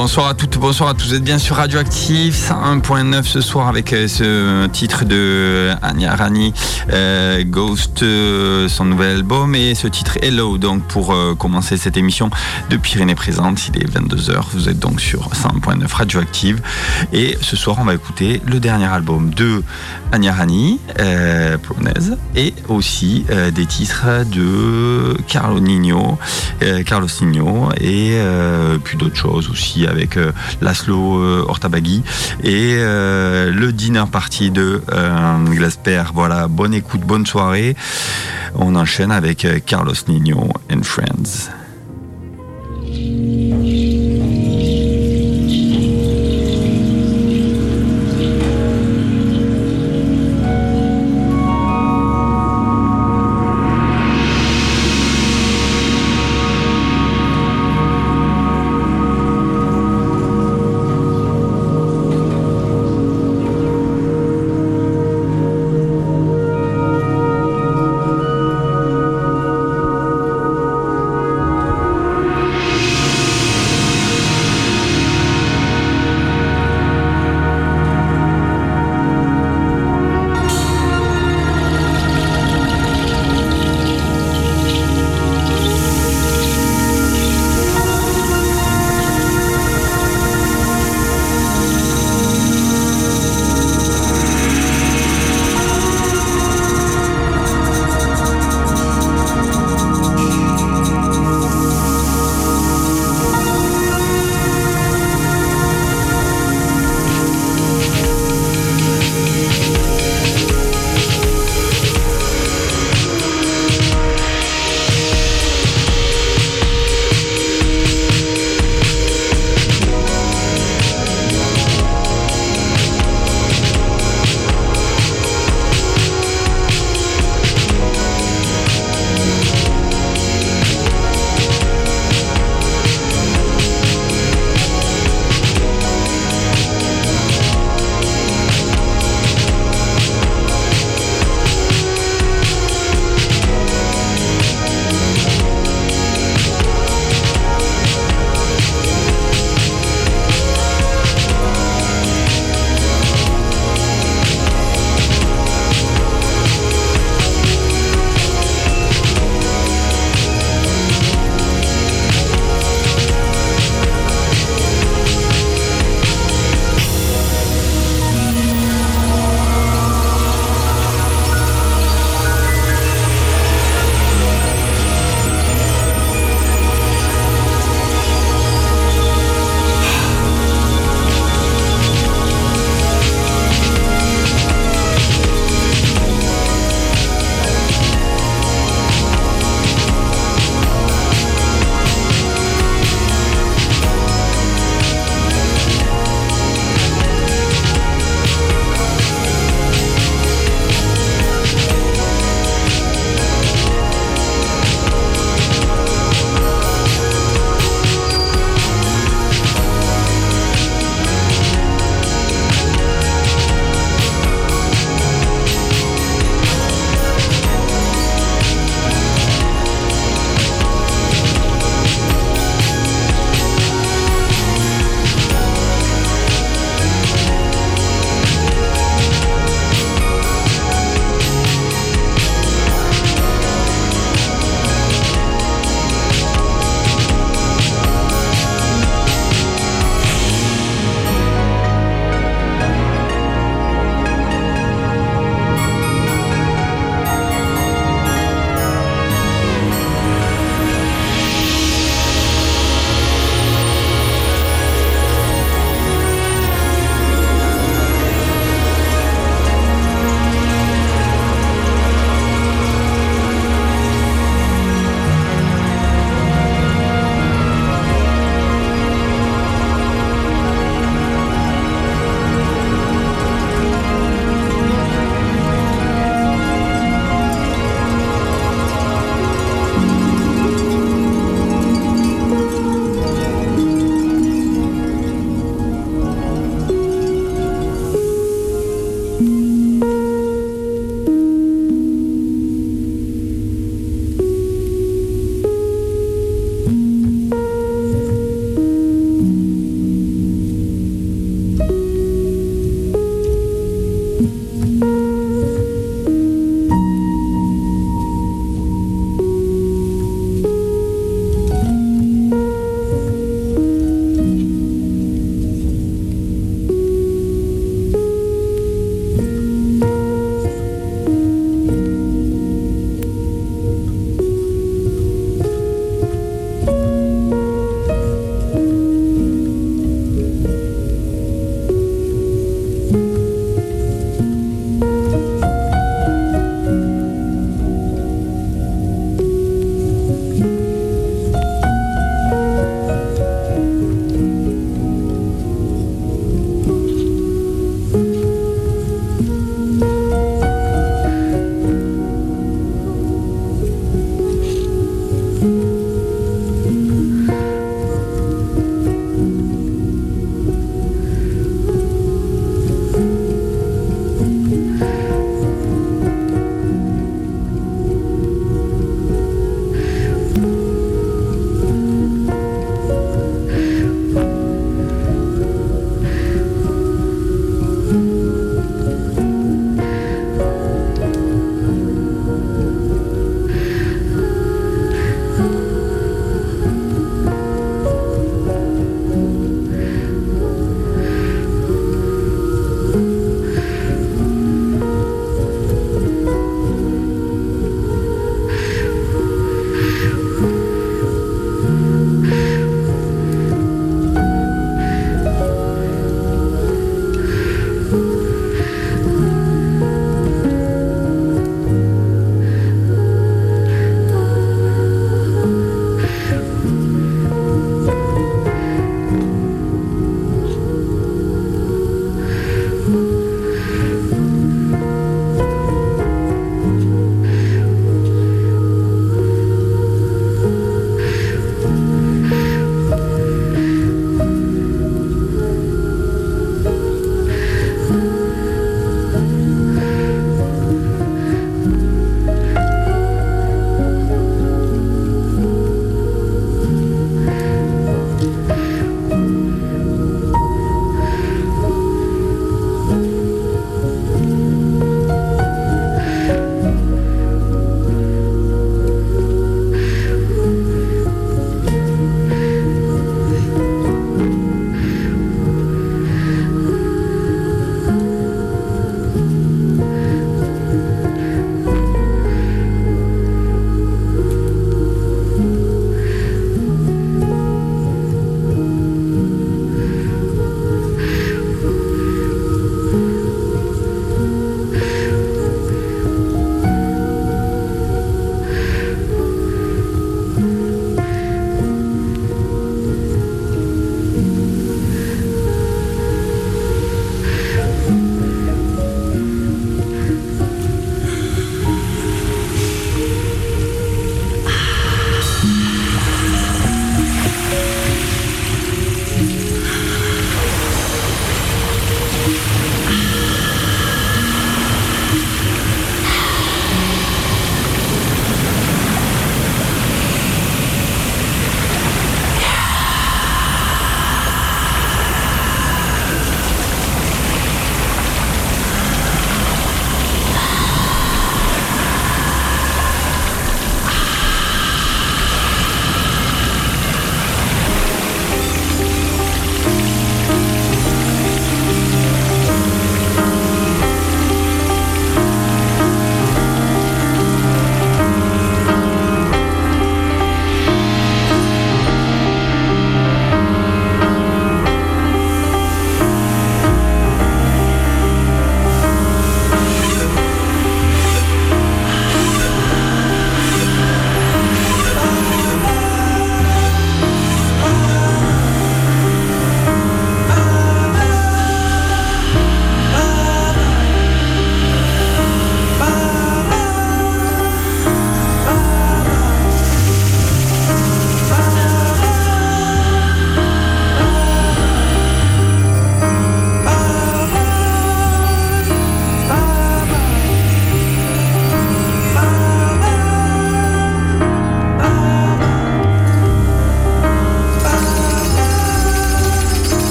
Bonsoir à toutes, bonsoir à tous. Vous êtes bien sur Radioactive 101.9 ce soir avec euh, ce titre de Anya Rani, euh, Ghost, euh, son nouvel album et ce titre Hello. Donc pour commencer cette émission de Pyrénées Présente, il est 22h. Vous êtes donc sur 101.9 Radioactive et ce soir on va écouter le dernier album de Anya Rani, polonaise, et aussi des titres de Carlo Nino, Carlos Nino et puis d'autres choses aussi avec euh, Laszlo euh, Ortabaghi et euh, le dinner party de Glasper. Voilà, bonne écoute, bonne soirée. On enchaîne avec Carlos Nino and Friends.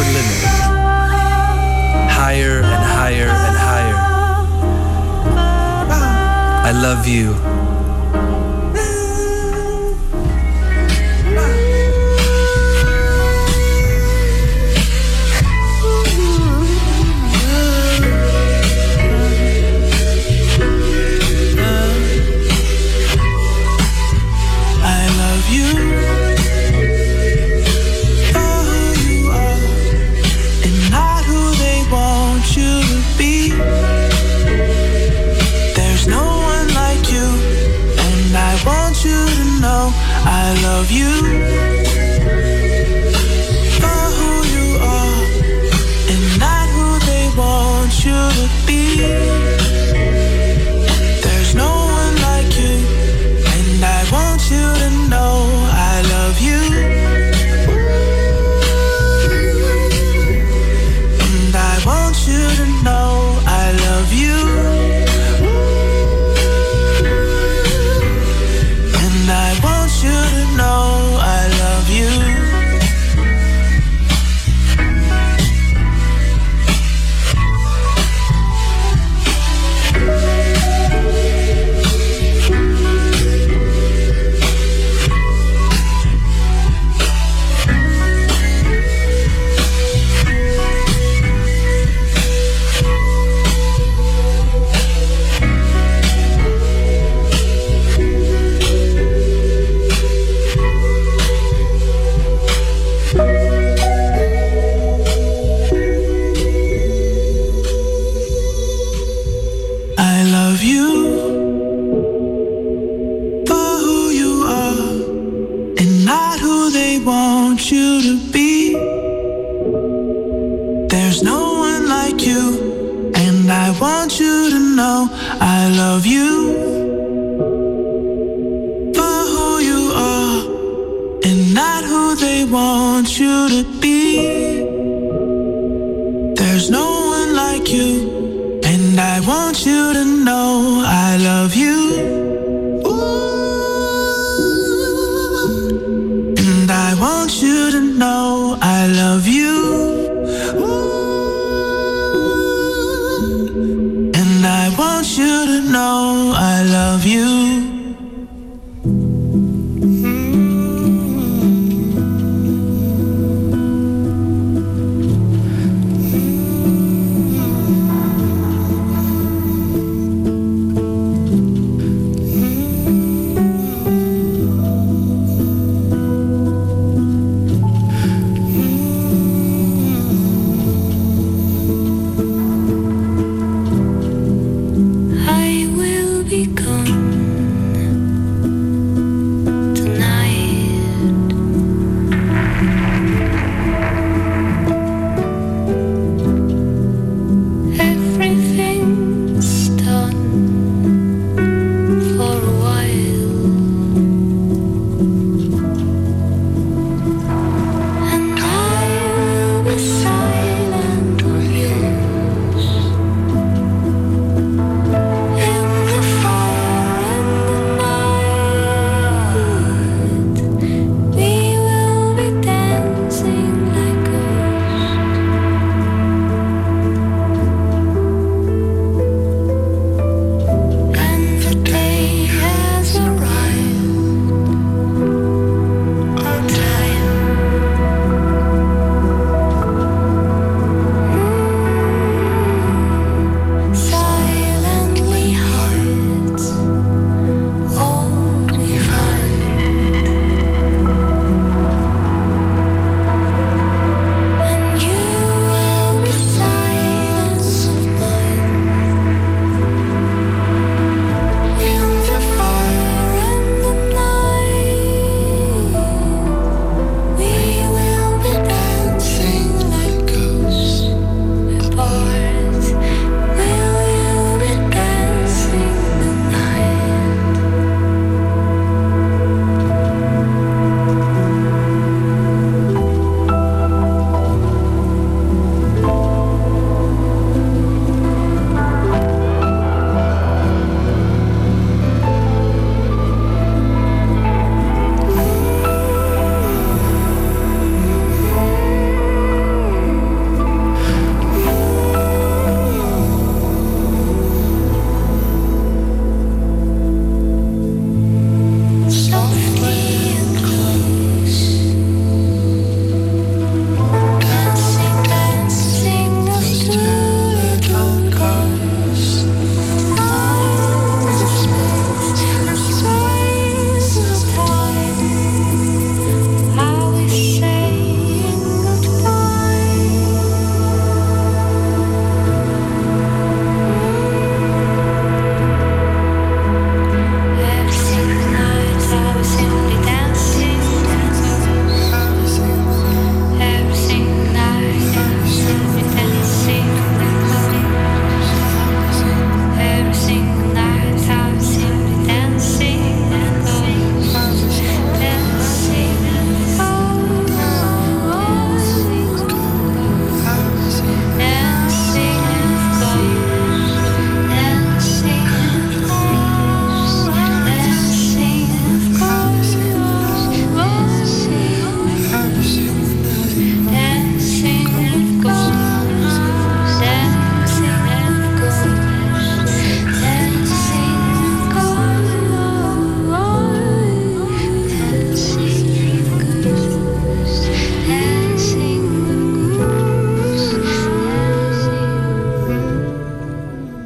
upper limit, higher and higher and higher. I love you. you to be. There's no one like you, and I want you to know I love you for who you are and not who they want.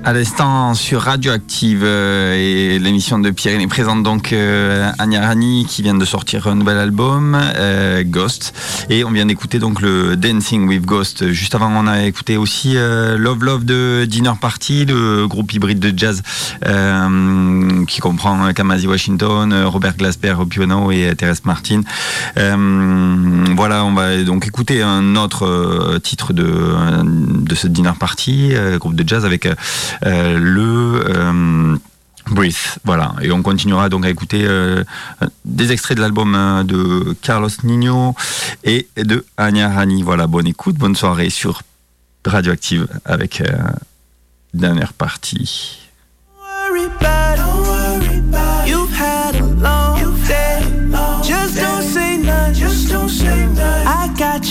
À l'instant sur Radioactive euh, et l'émission de Pierre est présente donc euh, Anya Rani qui vient de sortir un nouvel album euh, Ghost et on vient d'écouter donc le Dancing with Ghost. Juste avant on a écouté aussi euh, Love Love de Dinner Party, le groupe hybride de jazz qui comprend Kamasi Washington, Robert Glasper piano et Thérèse Martin. Euh, voilà, on va donc écouter un autre euh, titre de, de ce Dinner Party, euh, groupe de jazz avec euh, le euh, Breathe, voilà. Et on continuera donc à écouter euh, des extraits de l'album euh, de Carlos Nino et de Anya Rani. Voilà, bonne écoute, bonne soirée sur Radioactive avec euh, dernière partie.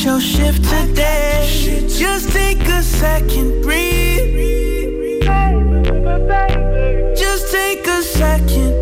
Your shift today. Just take a second, breathe. Just take a second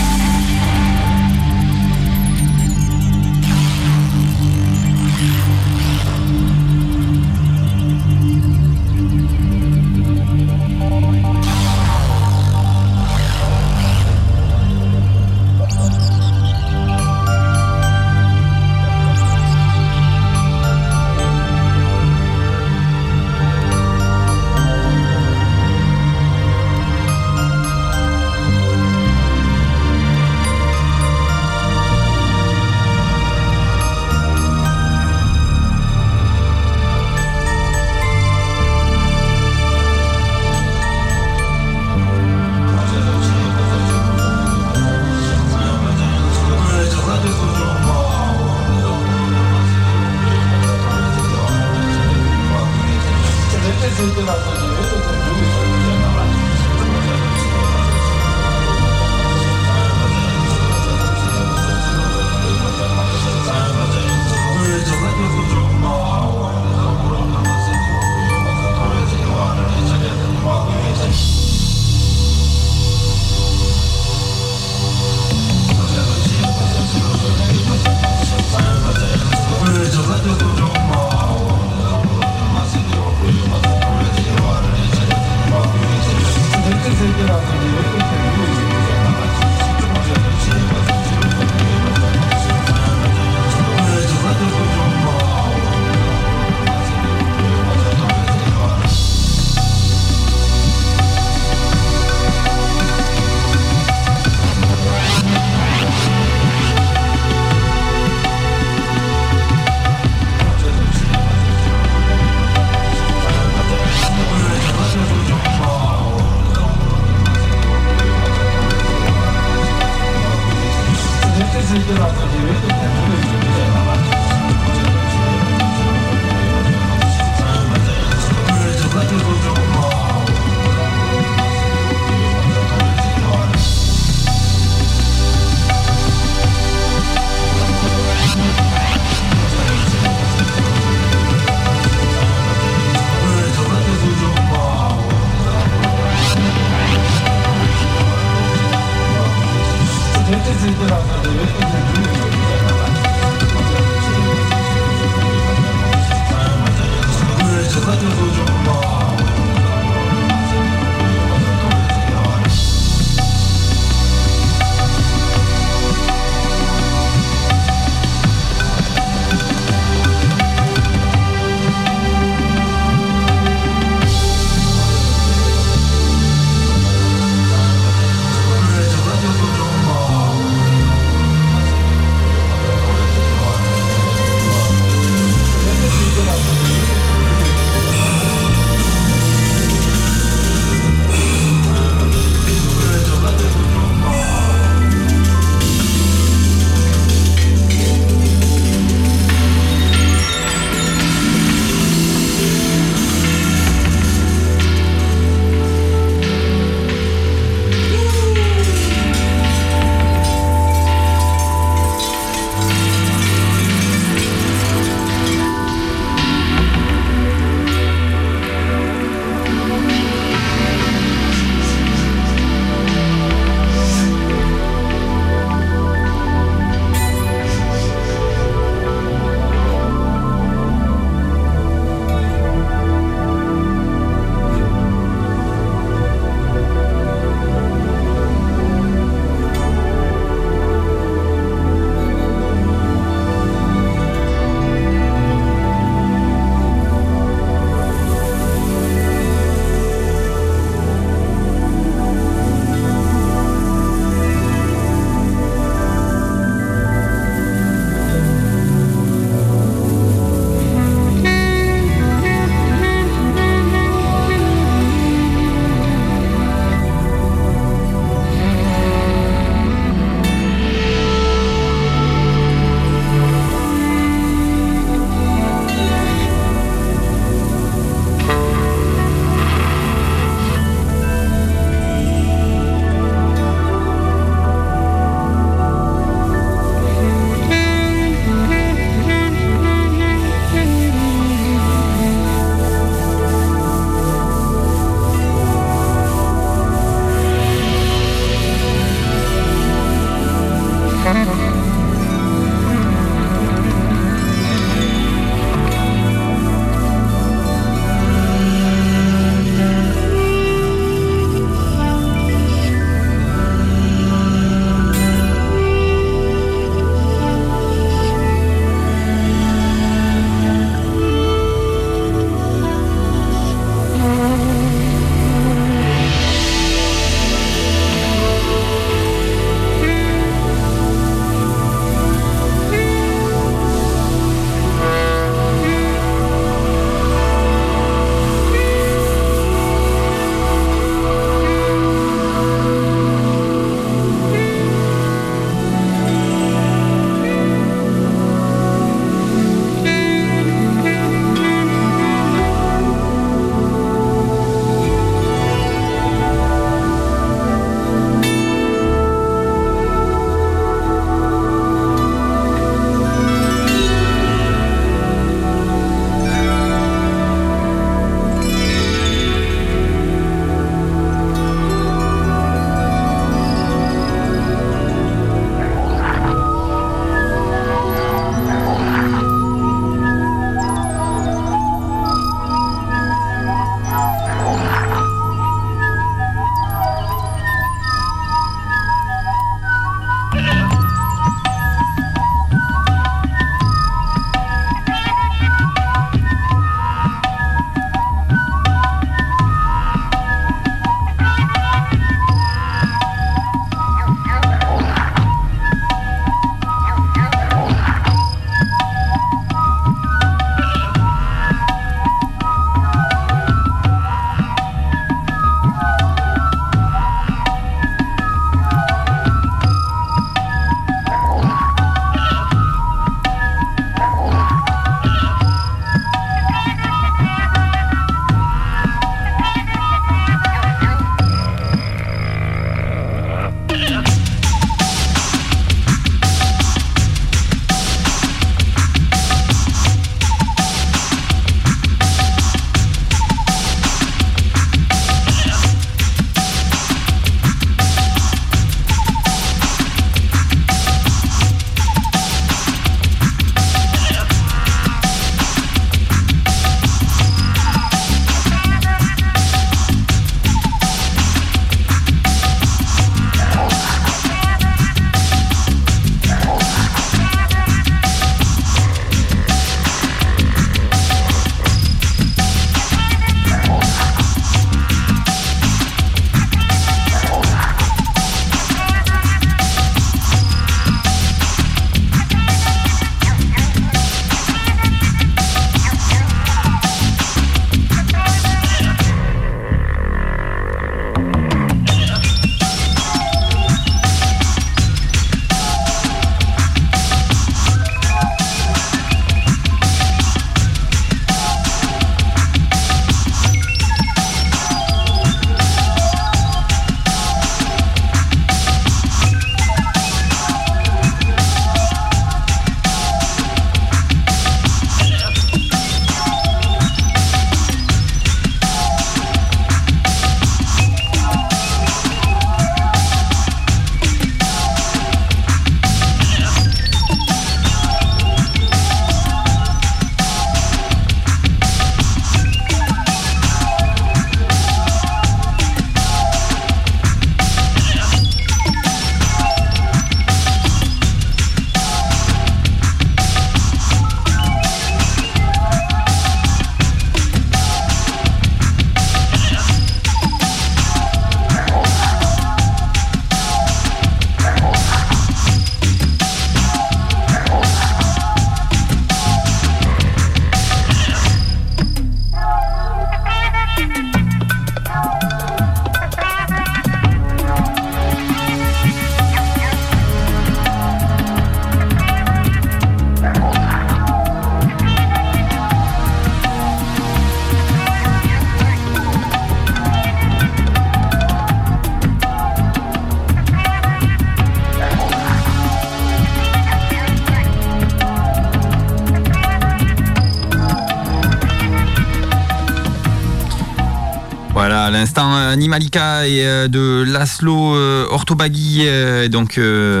l'instant Animalika et euh, de Laszlo euh, Ortobagui, euh, donc ce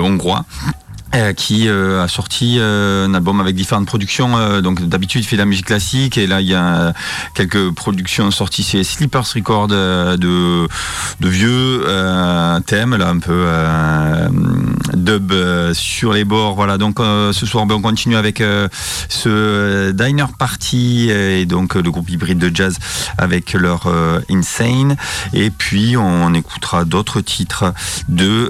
hongrois. Qui a sorti un album avec différentes productions. donc d'habitude il fait de la musique classique et là il y a quelques productions sorties chez Sleepers Record euh, de, de vieux thèmes là un peu dub euh, sur les bords. Voilà donc euh, ce soir ben, on continue avec euh, ce Diner Party et donc le groupe hybride de jazz avec leur Insane et puis on écoutera d'autres titres de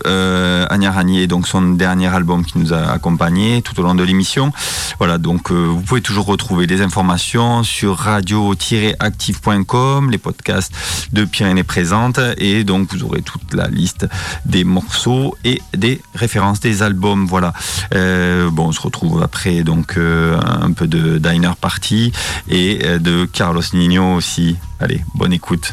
Anya Rani et donc son dernier album qui nous a accompagnés tout au long de l'émission. Voilà, donc vous pouvez toujours retrouver des informations sur radio-active.com, les podcasts de Pyrénées présentes et donc vous aurez toute la liste des morceaux et des références des albums. Voilà. Euh, bon, on se retrouve après donc euh, un peu de Diner Party et euh, de Carlos Nino aussi. Allez, bonne écoute.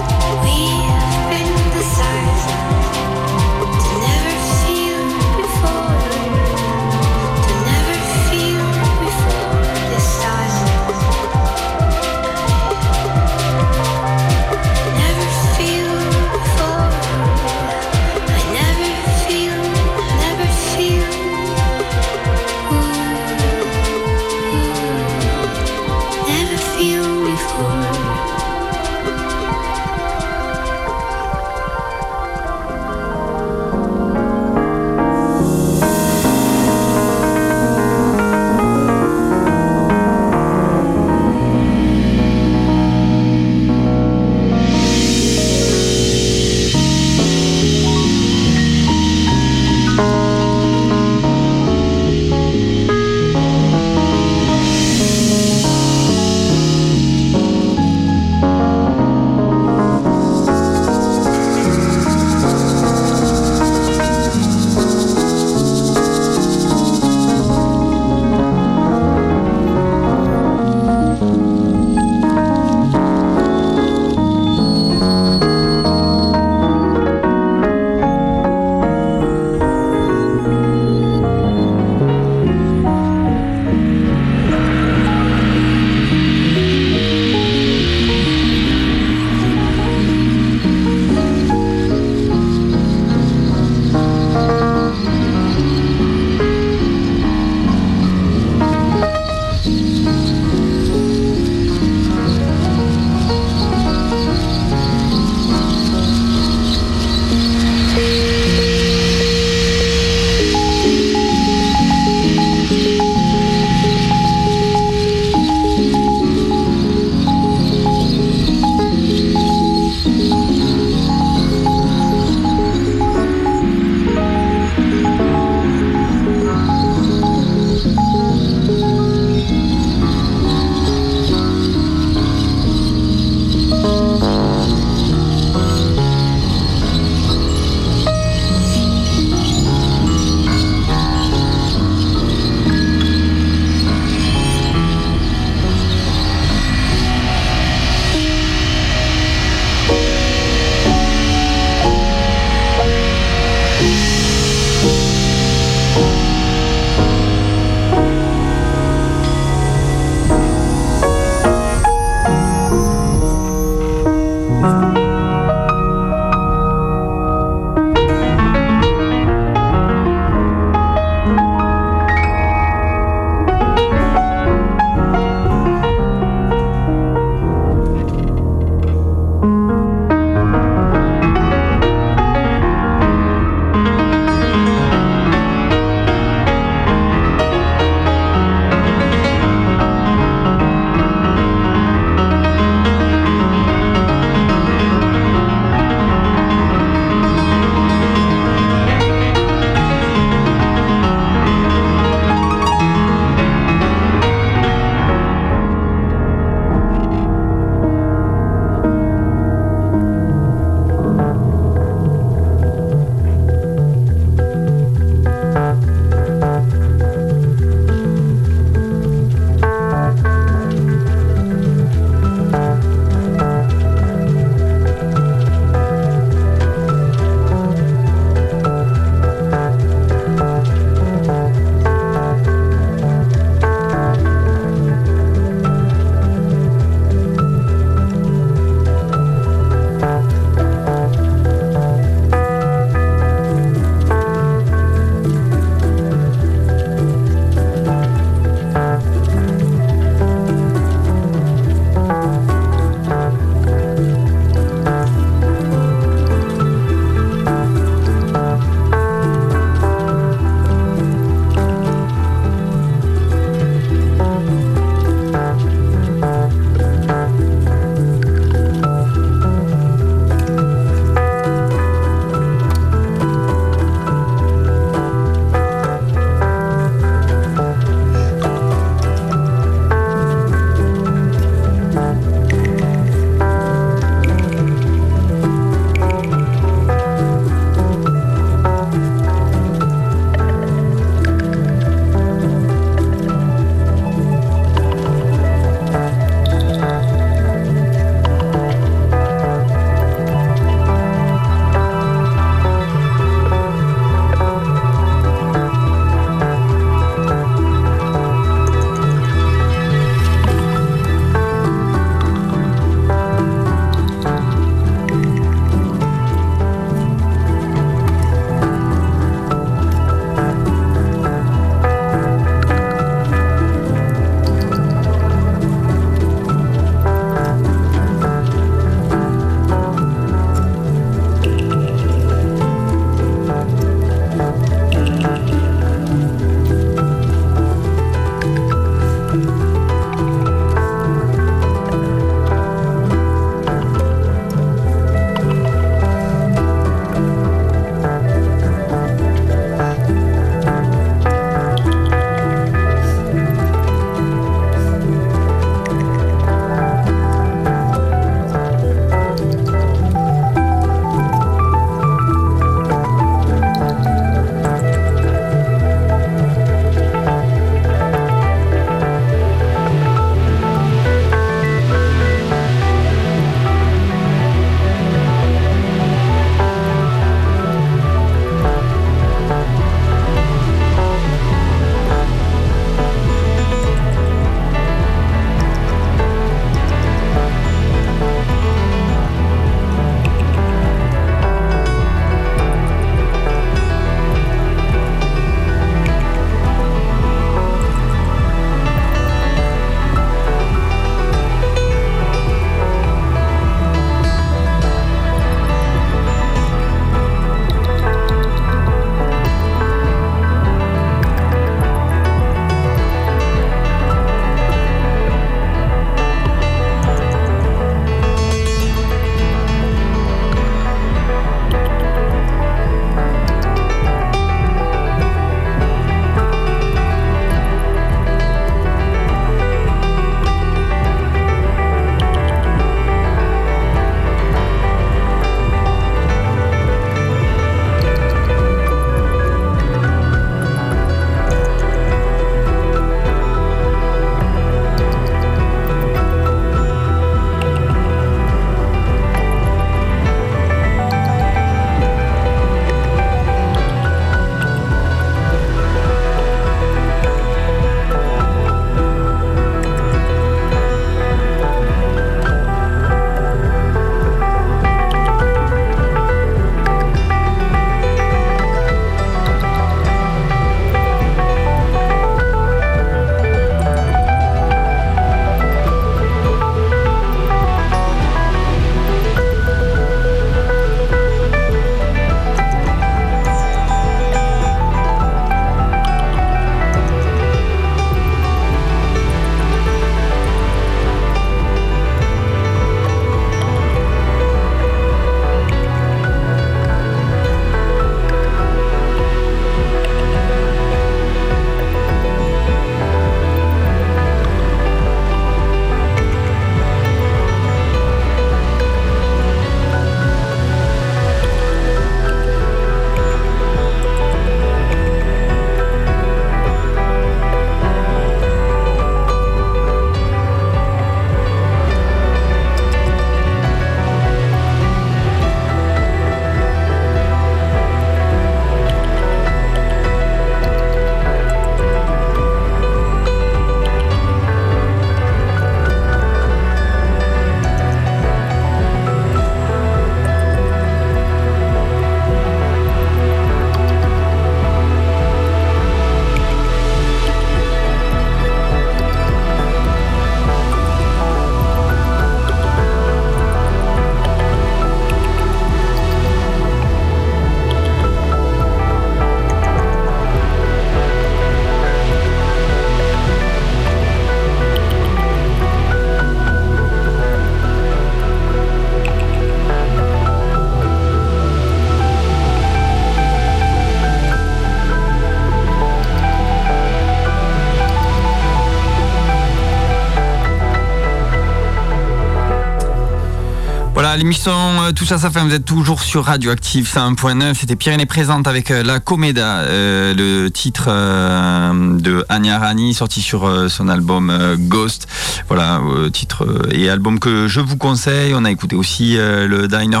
L'émission euh, Tout ça, ça fait, vous êtes toujours sur Radioactive 101.9. C'était Pyrénées présente avec euh, La Comeda, euh, le titre euh, de Anya Rani, sorti sur euh, son album Ghost. Voilà, titre et album que je vous conseille. On a écouté aussi le Diner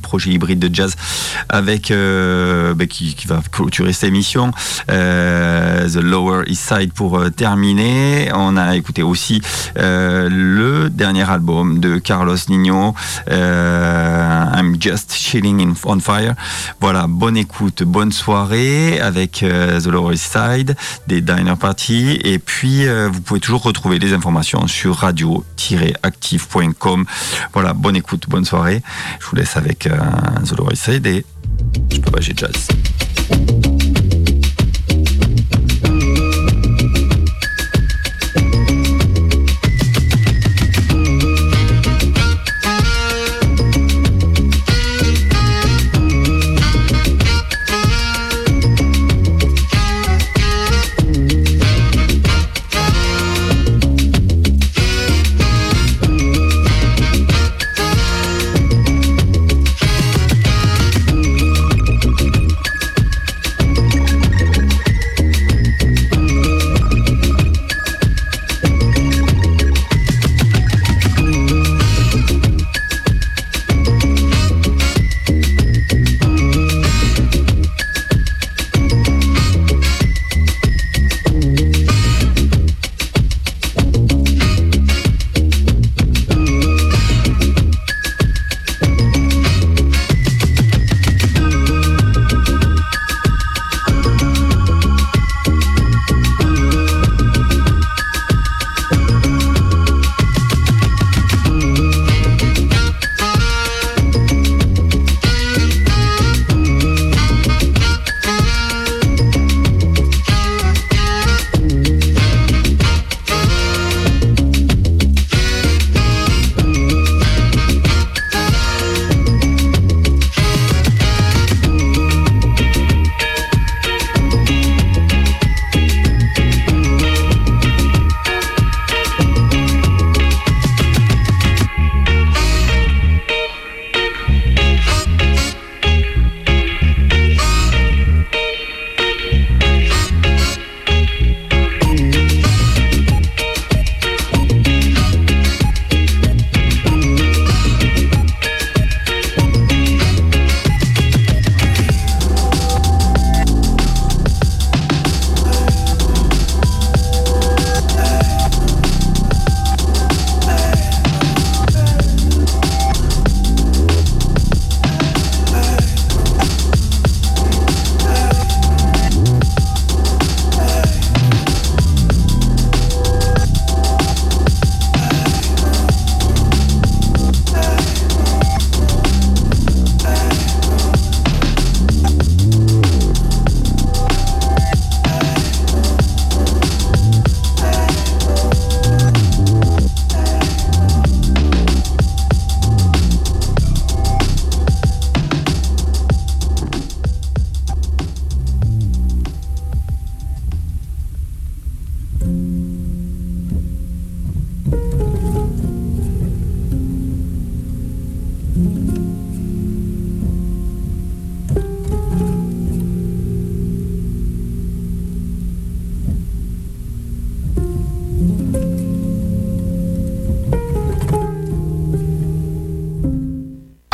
Projet hybride de jazz avec euh, bah, qui, va clôturer cette émission. Euh, The Lower East Side pour euh, terminer. On a écouté aussi euh, le dernier album de Carlos Nino, I'm Just Chilling in, on Fire. Voilà, bonne écoute, bonne soirée avec The Lower East Side, des Diner Party. Et puis, vous pouvez toujours retrouver les informations sur radio-active.com. Voilà, bonne écoute, bonne soirée. Je vous laisse avec euh, East Side et je peux pas, j'ai jazz.